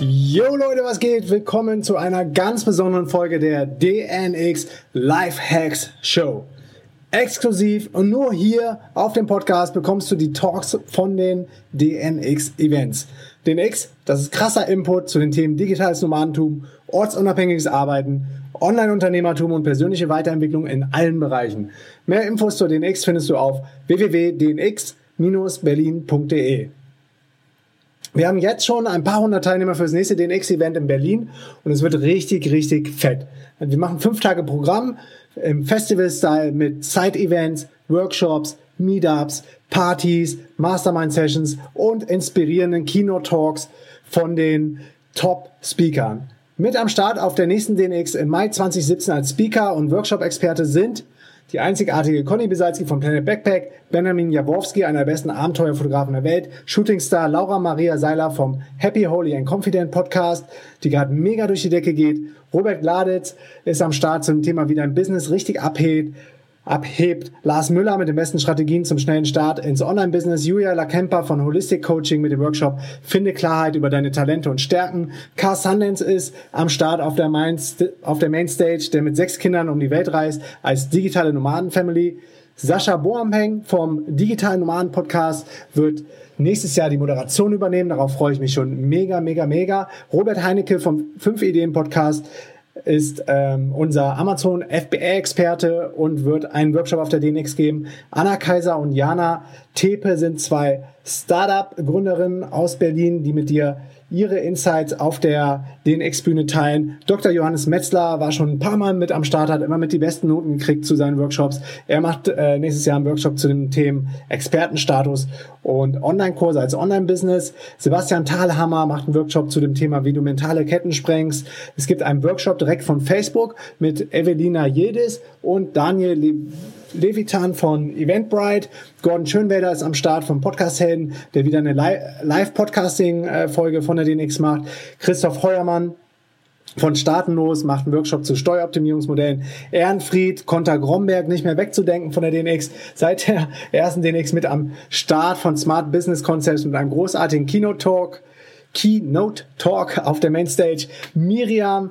Yo Leute, was geht? Willkommen zu einer ganz besonderen Folge der DNX Life Hacks Show. Exklusiv und nur hier auf dem Podcast bekommst du die Talks von den DNX Events. DNX, das ist krasser Input zu den Themen digitales Nomadentum, ortsunabhängiges Arbeiten, Online-Unternehmertum und persönliche Weiterentwicklung in allen Bereichen. Mehr Infos zur DNX findest du auf www.dnx-berlin.de. Wir haben jetzt schon ein paar hundert Teilnehmer für das nächste DNX-Event in Berlin und es wird richtig, richtig fett. Wir machen fünf Tage Programm im Festival-Style mit Side-Events, Workshops, Meetups, Partys, Mastermind-Sessions und inspirierenden Keynote-Talks von den Top-Speakern. Mit am Start auf der nächsten DNX im Mai 2017 als Speaker und Workshop-Experte sind die einzigartige Conny Besalski von Planet Backpack, Benjamin Jaworski, einer der besten Abenteuerfotografen der Welt, Shootingstar Laura Maria Seiler vom Happy, Holy and Confident Podcast, die gerade mega durch die Decke geht. Robert Gladitz ist am Start zum Thema, wie dein Business richtig abhebt abhebt. Lars Müller mit den besten Strategien zum schnellen Start ins Online-Business. Julia Lakemper von Holistic Coaching mit dem Workshop Finde Klarheit über deine Talente und Stärken. Car Sundance ist am Start auf der, Main, auf der Mainstage, der mit sechs Kindern um die Welt reist als digitale Nomaden-Family. Sascha Boampeng vom Digitalen Nomaden Podcast wird nächstes Jahr die Moderation übernehmen. Darauf freue ich mich schon mega, mega, mega. Robert Heinecke vom 5 Ideen Podcast ist ähm, unser Amazon FBA-Experte und wird einen Workshop auf der DNX geben. Anna Kaiser und Jana Tepe sind zwei Startup-Gründerinnen aus Berlin, die mit dir ihre Insights auf der DNX-Bühne teilen. Dr. Johannes Metzler war schon ein paar Mal mit am Start, hat immer mit die besten Noten gekriegt zu seinen Workshops. Er macht äh, nächstes Jahr einen Workshop zu den Themen Expertenstatus und Online-Kurse als Online-Business. Sebastian Thalhammer macht einen Workshop zu dem Thema, wie du mentale Ketten sprengst. Es gibt einen Workshop direkt von Facebook mit Evelina Jedis und Daniel Levitan von Eventbrite. Gordon Schönwälder ist am Start vom Podcast Helden, der wieder eine Live-Podcasting-Folge von der DNX macht. Christoph Heuermann von Staatenlos macht einen Workshop zu Steueroptimierungsmodellen. Ehrenfried, Konter Gromberg nicht mehr wegzudenken von der DNX. Seit der ersten DNX mit am Start von Smart Business Concepts mit einem großartigen Keynote Talk. Keynote Talk auf der Mainstage. Miriam,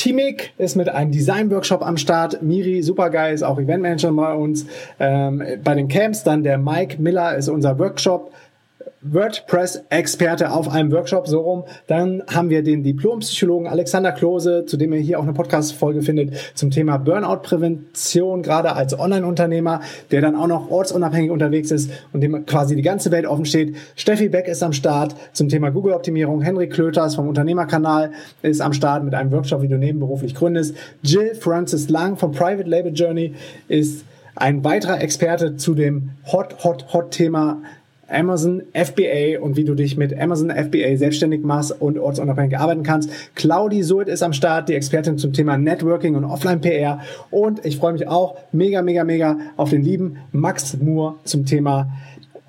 Timik ist mit einem Design-Workshop am Start. Miri, supergeil, ist auch Eventmanager bei uns. Ähm, bei den Camps dann der Mike Miller ist unser Workshop WordPress-Experte auf einem Workshop, so rum. Dann haben wir den Diplompsychologen Alexander Klose, zu dem ihr hier auch eine Podcast-Folge findet, zum Thema Burnout-Prävention, gerade als Online-Unternehmer, der dann auch noch ortsunabhängig unterwegs ist und dem quasi die ganze Welt offen steht. Steffi Beck ist am Start zum Thema Google-Optimierung. Henrik Klöters vom Unternehmerkanal ist am Start mit einem Workshop, wie du nebenberuflich gründest. Jill Francis Lang vom Private Label Journey ist ein weiterer Experte zu dem Hot, Hot, Hot Thema Amazon FBA und wie du dich mit Amazon FBA selbstständig machst und ortsunabhängig arbeiten kannst. Claudi Sult ist am Start, die Expertin zum Thema Networking und Offline-PR. Und ich freue mich auch mega, mega, mega auf den lieben Max Moore zum Thema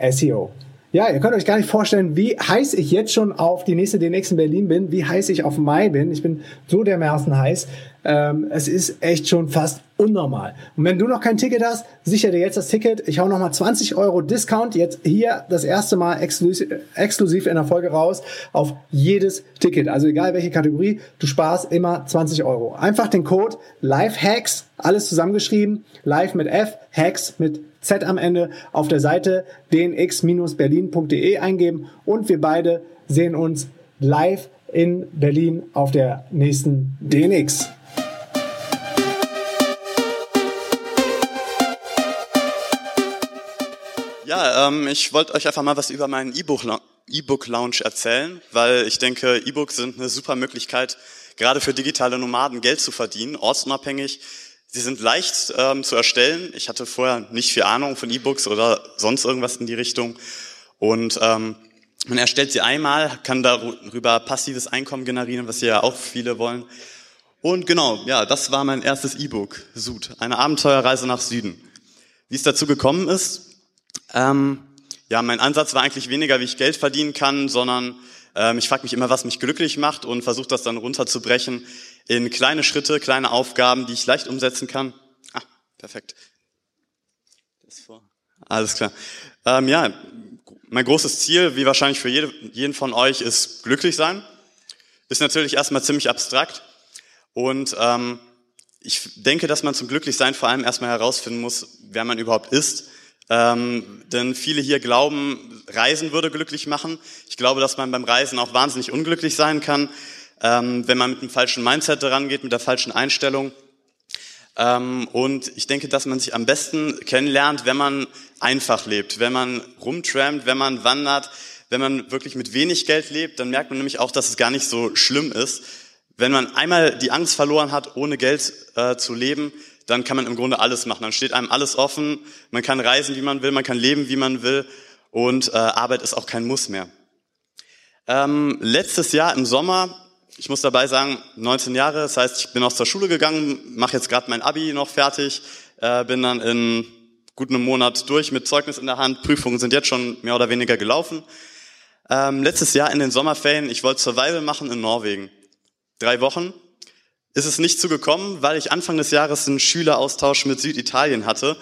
SEO. Ja, ihr könnt euch gar nicht vorstellen, wie heiß ich jetzt schon auf die nächste DNX in Berlin bin, wie heiß ich auf Mai bin. Ich bin so dermaßen heiß. Ähm, es ist echt schon fast unnormal. Und wenn du noch kein Ticket hast, sicher dir jetzt das Ticket. Ich hau nochmal 20 Euro Discount jetzt hier das erste Mal exklusiv, in der Folge raus auf jedes Ticket. Also egal welche Kategorie, du sparst immer 20 Euro. Einfach den Code LIFEHACKS, alles zusammengeschrieben, live mit F, Hacks mit Z am Ende auf der Seite dnx-berlin.de eingeben und wir beide sehen uns live in Berlin auf der nächsten DNX. Ja, ähm, ich wollte euch einfach mal was über meinen E-Book-Lounge erzählen, weil ich denke, E-Books sind eine super Möglichkeit, gerade für digitale Nomaden Geld zu verdienen, ortsunabhängig, Sie sind leicht ähm, zu erstellen. Ich hatte vorher nicht viel Ahnung von E-Books oder sonst irgendwas in die Richtung. Und ähm, man erstellt sie einmal, kann darüber passives Einkommen generieren, was ja auch viele wollen. Und genau, ja, das war mein erstes E-Book, Sud, eine Abenteuerreise nach Süden. Wie es dazu gekommen ist, ähm, ja, mein Ansatz war eigentlich weniger, wie ich Geld verdienen kann, sondern ähm, ich frage mich immer, was mich glücklich macht und versuche das dann runterzubrechen in kleine Schritte, kleine Aufgaben, die ich leicht umsetzen kann. Ah, perfekt. Alles klar. Ähm, ja, mein großes Ziel, wie wahrscheinlich für jede, jeden von euch, ist glücklich sein. Ist natürlich erstmal ziemlich abstrakt. Und ähm, ich denke, dass man zum Glücklichsein vor allem erstmal herausfinden muss, wer man überhaupt ist ähm, denn viele hier glauben, Reisen würde glücklich machen. Ich glaube, dass man beim Reisen auch wahnsinnig unglücklich sein kann, ähm, wenn man mit einem falschen Mindset rangeht, mit der falschen Einstellung. Ähm, und ich denke, dass man sich am besten kennenlernt, wenn man einfach lebt, wenn man rumtrampt, wenn man wandert, wenn man wirklich mit wenig Geld lebt, dann merkt man nämlich auch, dass es gar nicht so schlimm ist. Wenn man einmal die Angst verloren hat, ohne Geld äh, zu leben, dann kann man im Grunde alles machen. Dann steht einem alles offen. Man kann reisen, wie man will, man kann leben, wie man will. Und äh, Arbeit ist auch kein Muss mehr. Ähm, letztes Jahr im Sommer, ich muss dabei sagen, 19 Jahre, das heißt, ich bin aus der Schule gegangen, mache jetzt gerade mein Abi noch fertig, äh, bin dann in gut einem Monat durch mit Zeugnis in der Hand. Prüfungen sind jetzt schon mehr oder weniger gelaufen. Ähm, letztes Jahr in den Sommerferien, ich wollte Survival machen in Norwegen. Drei Wochen, ist es nicht zugekommen, weil ich Anfang des Jahres einen Schüleraustausch mit Süditalien hatte.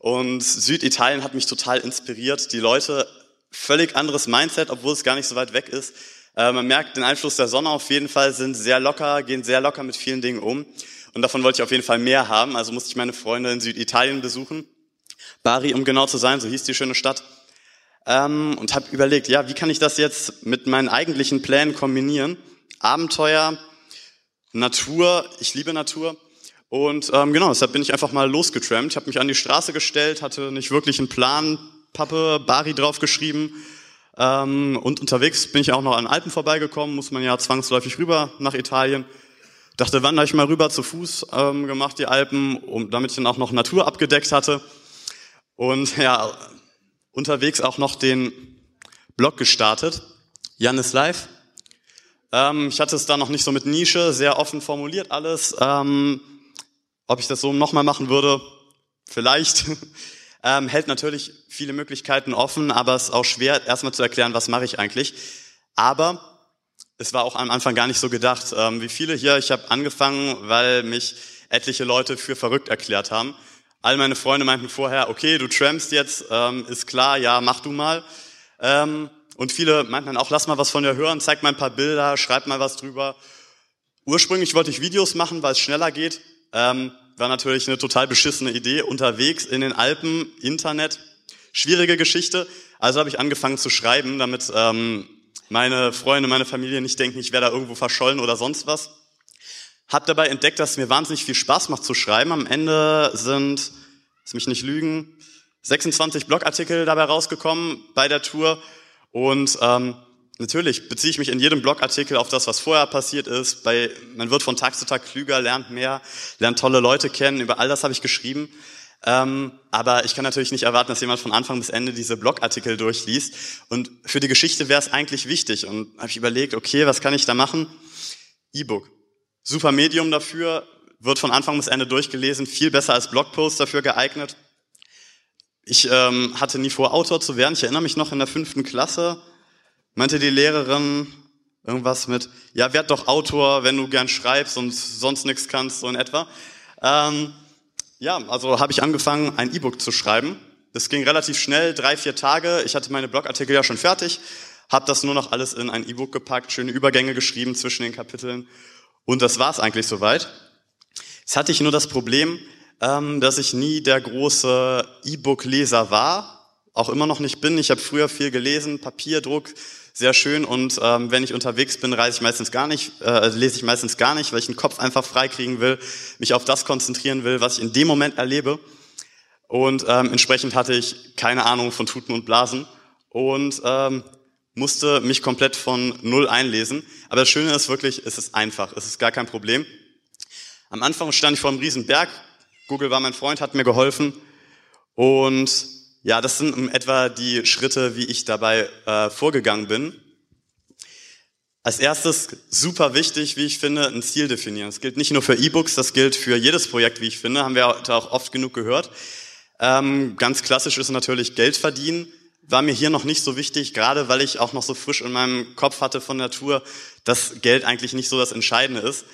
Und Süditalien hat mich total inspiriert. Die Leute, völlig anderes Mindset, obwohl es gar nicht so weit weg ist. Äh, man merkt den Einfluss der Sonne auf jeden Fall, sind sehr locker, gehen sehr locker mit vielen Dingen um. Und davon wollte ich auf jeden Fall mehr haben. Also musste ich meine Freunde in Süditalien besuchen. Bari, um genau zu sein, so hieß die schöne Stadt. Ähm, und habe überlegt, ja, wie kann ich das jetzt mit meinen eigentlichen Plänen kombinieren? Abenteuer, Natur, ich liebe Natur. Und ähm, genau, deshalb bin ich einfach mal losgetrampt. Ich habe mich an die Straße gestellt, hatte nicht wirklich einen Plan, Pappe, Bari draufgeschrieben. Ähm, und unterwegs bin ich auch noch an Alpen vorbeigekommen, muss man ja zwangsläufig rüber nach Italien. Dachte, wandere ich mal rüber zu Fuß ähm, gemacht, die Alpen, um, damit ich dann auch noch Natur abgedeckt hatte. Und ja, unterwegs auch noch den Blog gestartet. Jan ist live. Ähm, ich hatte es da noch nicht so mit Nische, sehr offen formuliert alles. Ähm, ob ich das so nochmal machen würde, vielleicht. ähm, hält natürlich viele Möglichkeiten offen, aber es ist auch schwer, erstmal zu erklären, was mache ich eigentlich. Aber es war auch am Anfang gar nicht so gedacht. Ähm, wie viele hier, ich habe angefangen, weil mich etliche Leute für verrückt erklärt haben. All meine Freunde meinten vorher, okay, du trampst jetzt, ähm, ist klar, ja, mach du mal. Ähm, und viele meinten dann auch, lass mal was von dir hören, zeig mal ein paar Bilder, schreib mal was drüber. Ursprünglich wollte ich Videos machen, weil es schneller geht. Ähm, war natürlich eine total beschissene Idee. Unterwegs in den Alpen, Internet, schwierige Geschichte. Also habe ich angefangen zu schreiben, damit ähm, meine Freunde, meine Familie nicht denken, ich wäre da irgendwo verschollen oder sonst was. Hab dabei entdeckt, dass es mir wahnsinnig viel Spaß macht zu schreiben. Am Ende sind, lass mich nicht lügen, 26 Blogartikel dabei rausgekommen bei der Tour und ähm, natürlich beziehe ich mich in jedem Blogartikel auf das, was vorher passiert ist. Bei, man wird von Tag zu Tag klüger, lernt mehr, lernt tolle Leute kennen. Über all das habe ich geschrieben. Ähm, aber ich kann natürlich nicht erwarten, dass jemand von Anfang bis Ende diese Blogartikel durchliest. Und für die Geschichte wäre es eigentlich wichtig. Und habe ich überlegt, okay, was kann ich da machen? E-Book. Super Medium dafür, wird von Anfang bis Ende durchgelesen, viel besser als Blogpost dafür geeignet. Ich ähm, hatte nie vor, Autor zu werden. Ich erinnere mich noch in der fünften Klasse, meinte die Lehrerin irgendwas mit, ja, werd doch Autor, wenn du gern schreibst und sonst nichts kannst, so in etwa. Ähm, ja, also habe ich angefangen, ein E-Book zu schreiben. Das ging relativ schnell, drei, vier Tage. Ich hatte meine Blogartikel ja schon fertig, habe das nur noch alles in ein E-Book gepackt, schöne Übergänge geschrieben zwischen den Kapiteln. Und das war's eigentlich soweit. Jetzt hatte ich nur das Problem, ähm, dass ich nie der große E-Book-Leser war, auch immer noch nicht bin. Ich habe früher viel gelesen, Papierdruck, sehr schön. Und ähm, wenn ich unterwegs bin, reise ich meistens gar nicht, äh, lese ich meistens gar nicht, weil ich den Kopf einfach freikriegen will, mich auf das konzentrieren will, was ich in dem Moment erlebe. Und ähm, entsprechend hatte ich keine Ahnung von Tuten und Blasen und ähm, musste mich komplett von Null einlesen. Aber das Schöne ist wirklich, es ist einfach, es ist gar kein Problem. Am Anfang stand ich vor einem riesen Berg, Google war mein Freund, hat mir geholfen. Und ja, das sind in etwa die Schritte, wie ich dabei äh, vorgegangen bin. Als erstes super wichtig, wie ich finde, ein Ziel definieren. Das gilt nicht nur für E-Books, das gilt für jedes Projekt, wie ich finde, haben wir heute auch oft genug gehört. Ähm, ganz klassisch ist natürlich Geld verdienen. War mir hier noch nicht so wichtig, gerade weil ich auch noch so frisch in meinem Kopf hatte von Natur, dass Geld eigentlich nicht so das Entscheidende ist.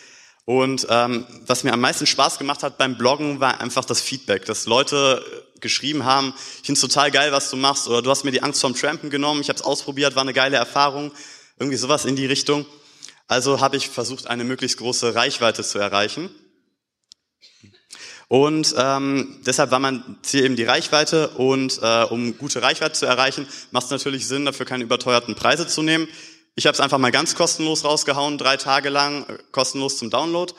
Und ähm, was mir am meisten Spaß gemacht hat beim Bloggen, war einfach das Feedback, dass Leute geschrieben haben, ich finde total geil, was du machst, oder du hast mir die Angst vom Trampen genommen, ich habe es ausprobiert, war eine geile Erfahrung, irgendwie sowas in die Richtung. Also habe ich versucht, eine möglichst große Reichweite zu erreichen. Und ähm, deshalb war mein Ziel eben die Reichweite und äh, um gute Reichweite zu erreichen, macht es natürlich Sinn, dafür keine überteuerten Preise zu nehmen. Ich habe es einfach mal ganz kostenlos rausgehauen, drei Tage lang, äh, kostenlos zum Download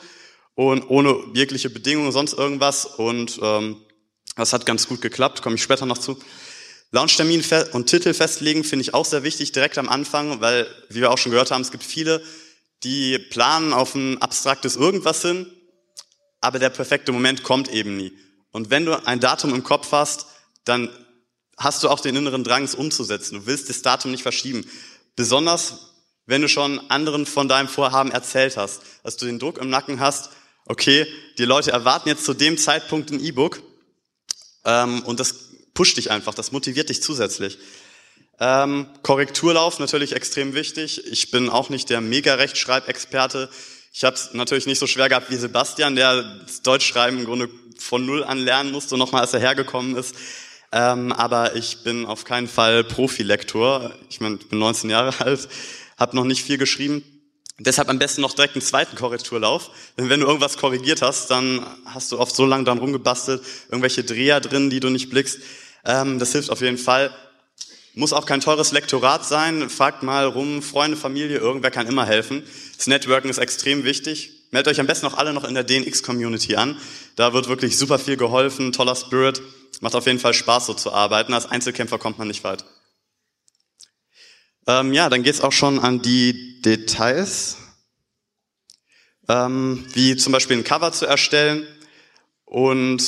und ohne jegliche Bedingungen, sonst irgendwas. Und ähm, das hat ganz gut geklappt, komme ich später noch zu. Launchtermin und Titel festlegen finde ich auch sehr wichtig direkt am Anfang, weil, wie wir auch schon gehört haben, es gibt viele, die planen auf ein abstraktes Irgendwas hin, aber der perfekte Moment kommt eben nie. Und wenn du ein Datum im Kopf hast, dann hast du auch den inneren Drang, es umzusetzen. Du willst das Datum nicht verschieben. Besonders, wenn du schon anderen von deinem Vorhaben erzählt hast, dass du den Druck im Nacken hast, okay, die Leute erwarten jetzt zu dem Zeitpunkt ein E-Book ähm, und das pusht dich einfach, das motiviert dich zusätzlich. Ähm, Korrekturlauf natürlich extrem wichtig. Ich bin auch nicht der Mega-Rechtschreibexperte. Ich habe es natürlich nicht so schwer gehabt wie Sebastian, der das Deutschschreiben im Grunde von Null an lernen musste, nochmal als er hergekommen ist. Ähm, aber ich bin auf keinen Fall Profilektor. Ich meine, ich bin 19 Jahre alt, habe noch nicht viel geschrieben. Deshalb am besten noch direkt einen zweiten Korrekturlauf. Denn wenn du irgendwas korrigiert hast, dann hast du oft so lange dran rumgebastelt, irgendwelche Dreher drin, die du nicht blickst. Ähm, das hilft auf jeden Fall. Muss auch kein teures Lektorat sein. Fragt mal rum, Freunde, Familie, irgendwer kann immer helfen. Das Networking ist extrem wichtig. Meldet euch am besten auch alle noch in der DNX-Community an. Da wird wirklich super viel geholfen, toller Spirit. Macht auf jeden Fall Spaß, so zu arbeiten. Als Einzelkämpfer kommt man nicht weit. Ähm, ja, dann geht's auch schon an die Details, ähm, wie zum Beispiel ein Cover zu erstellen und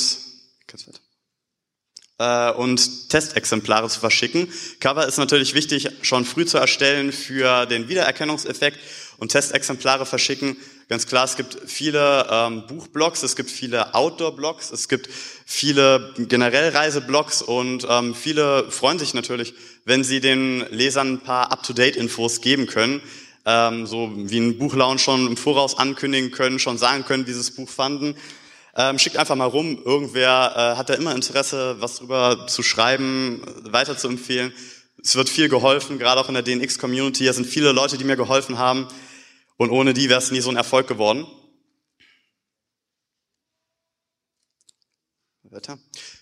äh, und Testexemplare zu verschicken. Cover ist natürlich wichtig, schon früh zu erstellen für den Wiedererkennungseffekt und Testexemplare verschicken. Ganz klar, es gibt viele ähm, Buchblogs, es gibt viele Outdoor-Blogs, es gibt viele generell Reiseblogs und ähm, viele freuen sich natürlich, wenn sie den Lesern ein paar Up-to-Date-Infos geben können, ähm, so wie ein Buchlaunch schon im Voraus ankündigen können, schon sagen können, das Buch fanden. Ähm, schickt einfach mal rum, irgendwer äh, hat da immer Interesse, was drüber zu schreiben, weiter zu empfehlen. Es wird viel geholfen, gerade auch in der DNX-Community. Da sind viele Leute, die mir geholfen haben. Und ohne die wäre es nie so ein Erfolg geworden. Weiter.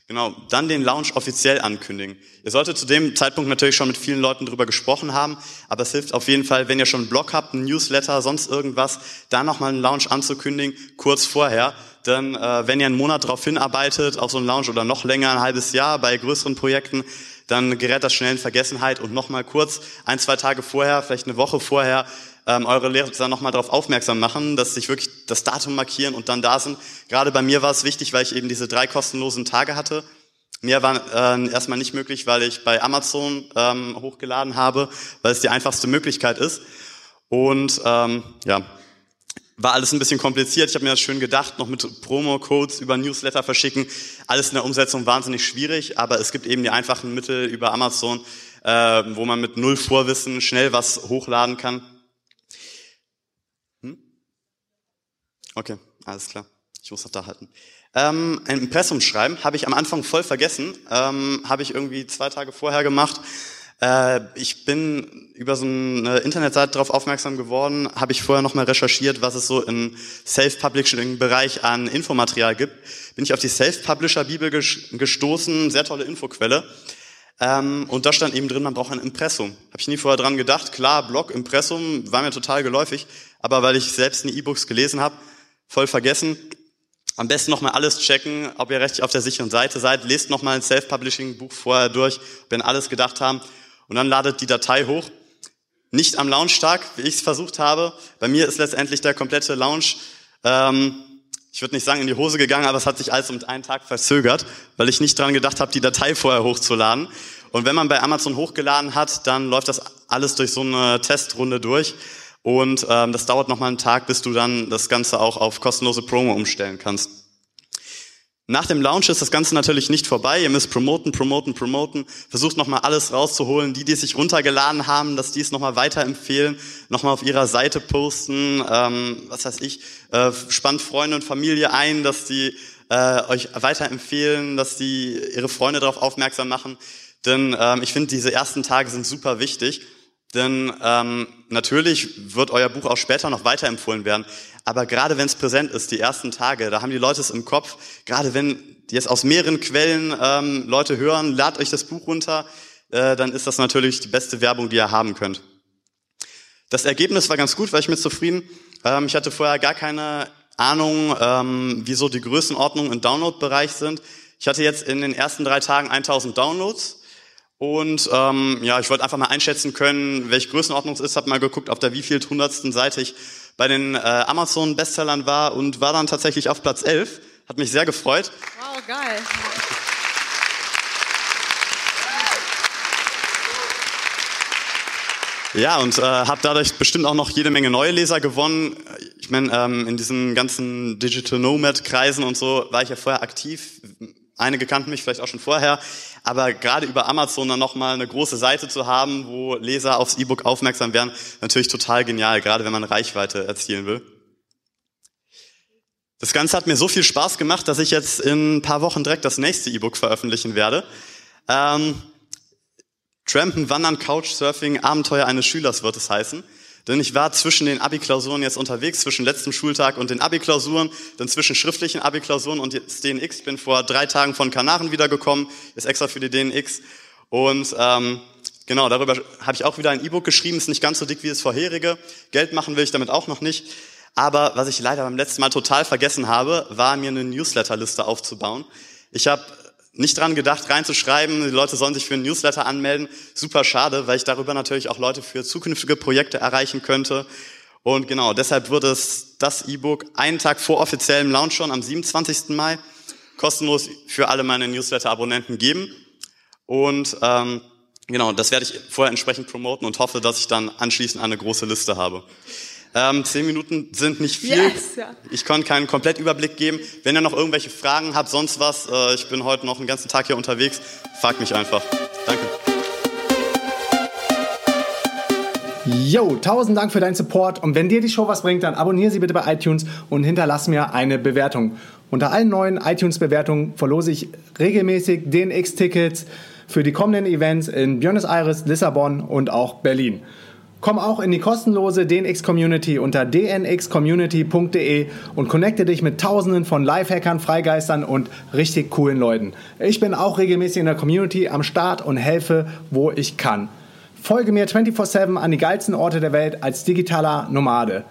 Genau, dann den Launch offiziell ankündigen. Ihr solltet zu dem Zeitpunkt natürlich schon mit vielen Leuten drüber gesprochen haben, aber es hilft auf jeden Fall, wenn ihr schon einen Blog habt, einen Newsletter, sonst irgendwas, da nochmal einen Launch anzukündigen, kurz vorher. Denn äh, wenn ihr einen Monat darauf hinarbeitet, auf so einen Launch oder noch länger, ein halbes Jahr bei größeren Projekten, dann gerät das schnell in Vergessenheit und nochmal kurz, ein, zwei Tage vorher, vielleicht eine Woche vorher, ähm, eure Lehrer nochmal darauf aufmerksam machen, dass sich wirklich das Datum markieren und dann da sind. Gerade bei mir war es wichtig, weil ich eben diese drei kostenlosen Tage hatte. Mir war äh, erstmal nicht möglich, weil ich bei Amazon ähm, hochgeladen habe, weil es die einfachste Möglichkeit ist. Und ähm, ja, war alles ein bisschen kompliziert. Ich habe mir das schön gedacht, noch mit Promo-Codes über Newsletter verschicken. Alles in der Umsetzung wahnsinnig schwierig, aber es gibt eben die einfachen Mittel über Amazon, äh, wo man mit null Vorwissen schnell was hochladen kann. Okay, alles klar. Ich muss das da halten. Ähm, ein Impressum schreiben habe ich am Anfang voll vergessen. Ähm, habe ich irgendwie zwei Tage vorher gemacht. Äh, ich bin über so eine Internetseite darauf aufmerksam geworden, habe ich vorher nochmal recherchiert, was es so im Self-Publishing-Bereich an Infomaterial gibt. Bin ich auf die Self-Publisher-Bibel gestoßen, sehr tolle Infoquelle. Ähm, und da stand eben drin, man braucht ein Impressum. Habe ich nie vorher dran gedacht. Klar, Blog, Impressum, war mir total geläufig. Aber weil ich selbst nie E-Books gelesen habe, voll vergessen. Am besten nochmal alles checken, ob ihr rechtlich auf der sicheren Seite seid. Lest nochmal ein Self-Publishing-Buch vorher durch, an alles gedacht haben. Und dann ladet die Datei hoch. Nicht am Launchtag, wie ich es versucht habe. Bei mir ist letztendlich der komplette Launch. Ähm, ich würde nicht sagen in die Hose gegangen, aber es hat sich alles um einen Tag verzögert, weil ich nicht dran gedacht habe, die Datei vorher hochzuladen. Und wenn man bei Amazon hochgeladen hat, dann läuft das alles durch so eine Testrunde durch. Und ähm, das dauert nochmal einen Tag, bis du dann das Ganze auch auf kostenlose Promo umstellen kannst. Nach dem Launch ist das Ganze natürlich nicht vorbei. Ihr müsst promoten, promoten, promoten. Versucht nochmal alles rauszuholen. Die, die sich runtergeladen haben, dass die es nochmal weiterempfehlen, nochmal auf ihrer Seite posten. Ähm, was weiß ich, äh, spannt Freunde und Familie ein, dass die äh, euch weiterempfehlen, dass die ihre Freunde darauf aufmerksam machen. Denn ähm, ich finde, diese ersten Tage sind super wichtig. Denn ähm, natürlich wird euer Buch auch später noch weiterempfohlen werden. Aber gerade wenn es präsent ist, die ersten Tage, da haben die Leute es im Kopf. Gerade wenn jetzt aus mehreren Quellen ähm, Leute hören, ladet euch das Buch runter, äh, dann ist das natürlich die beste Werbung, die ihr haben könnt. Das Ergebnis war ganz gut, war ich mit zufrieden. Ähm, ich hatte vorher gar keine Ahnung, ähm, wieso die Größenordnungen im Download-Bereich sind. Ich hatte jetzt in den ersten drei Tagen 1000 Downloads. Und ähm, ja, ich wollte einfach mal einschätzen können, welche Größenordnung es ist. Habe mal geguckt, auf der wieviel hundertsten Seite ich bei den äh, Amazon-Bestsellern war und war dann tatsächlich auf Platz 11. Hat mich sehr gefreut. Wow, geil. Ja, und äh, habe dadurch bestimmt auch noch jede Menge neue Leser gewonnen. Ich meine, ähm, in diesen ganzen Digital Nomad-Kreisen und so war ich ja vorher aktiv. Einige kannten mich vielleicht auch schon vorher, aber gerade über Amazon dann nochmal eine große Seite zu haben, wo Leser aufs E-Book aufmerksam werden, natürlich total genial, gerade wenn man Reichweite erzielen will. Das Ganze hat mir so viel Spaß gemacht, dass ich jetzt in ein paar Wochen direkt das nächste E-Book veröffentlichen werde. Ähm, Trampen, Wandern, Couchsurfing, Abenteuer eines Schülers wird es heißen. Denn ich war zwischen den Abi-Klausuren jetzt unterwegs, zwischen letztem Schultag und den Abi-Klausuren, dann zwischen schriftlichen Abi-Klausuren und jetzt DNX. Bin vor drei Tagen von Kanaren wiedergekommen, ist extra für die DNX. Und ähm, genau, darüber habe ich auch wieder ein E-Book geschrieben, ist nicht ganz so dick wie das vorherige. Geld machen will ich damit auch noch nicht. Aber was ich leider beim letzten Mal total vergessen habe, war mir eine Newsletterliste aufzubauen. Ich habe nicht dran gedacht, reinzuschreiben, die Leute sollen sich für einen Newsletter anmelden. Super schade, weil ich darüber natürlich auch Leute für zukünftige Projekte erreichen könnte. Und genau, deshalb wird es das E-Book einen Tag vor offiziellem Launch schon am 27. Mai kostenlos für alle meine Newsletter-Abonnenten geben. Und ähm, genau, das werde ich vorher entsprechend promoten und hoffe, dass ich dann anschließend eine große Liste habe. Ähm, zehn Minuten sind nicht viel. Yes, ja. Ich konnte keinen Komplettüberblick geben. Wenn ihr noch irgendwelche Fragen habt, sonst was, äh, ich bin heute noch den ganzen Tag hier unterwegs, fragt mich einfach. Danke. Yo, tausend Dank für deinen Support und wenn dir die Show was bringt, dann abonniere sie bitte bei iTunes und hinterlass mir eine Bewertung. Unter allen neuen iTunes-Bewertungen verlose ich regelmäßig DNX-Tickets für die kommenden Events in Buenos Aires, Lissabon und auch Berlin. Komm auch in die kostenlose DNX Community unter dnxcommunity.de und connecte dich mit tausenden von Lifehackern, Freigeistern und richtig coolen Leuten. Ich bin auch regelmäßig in der Community am Start und helfe, wo ich kann. Folge mir 24/7 an die geilsten Orte der Welt als digitaler Nomade.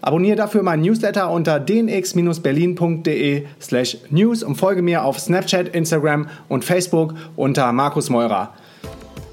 Abonniere dafür meinen Newsletter unter dnx-berlin.de slash news und folge mir auf Snapchat, Instagram und Facebook unter Markus Meurer.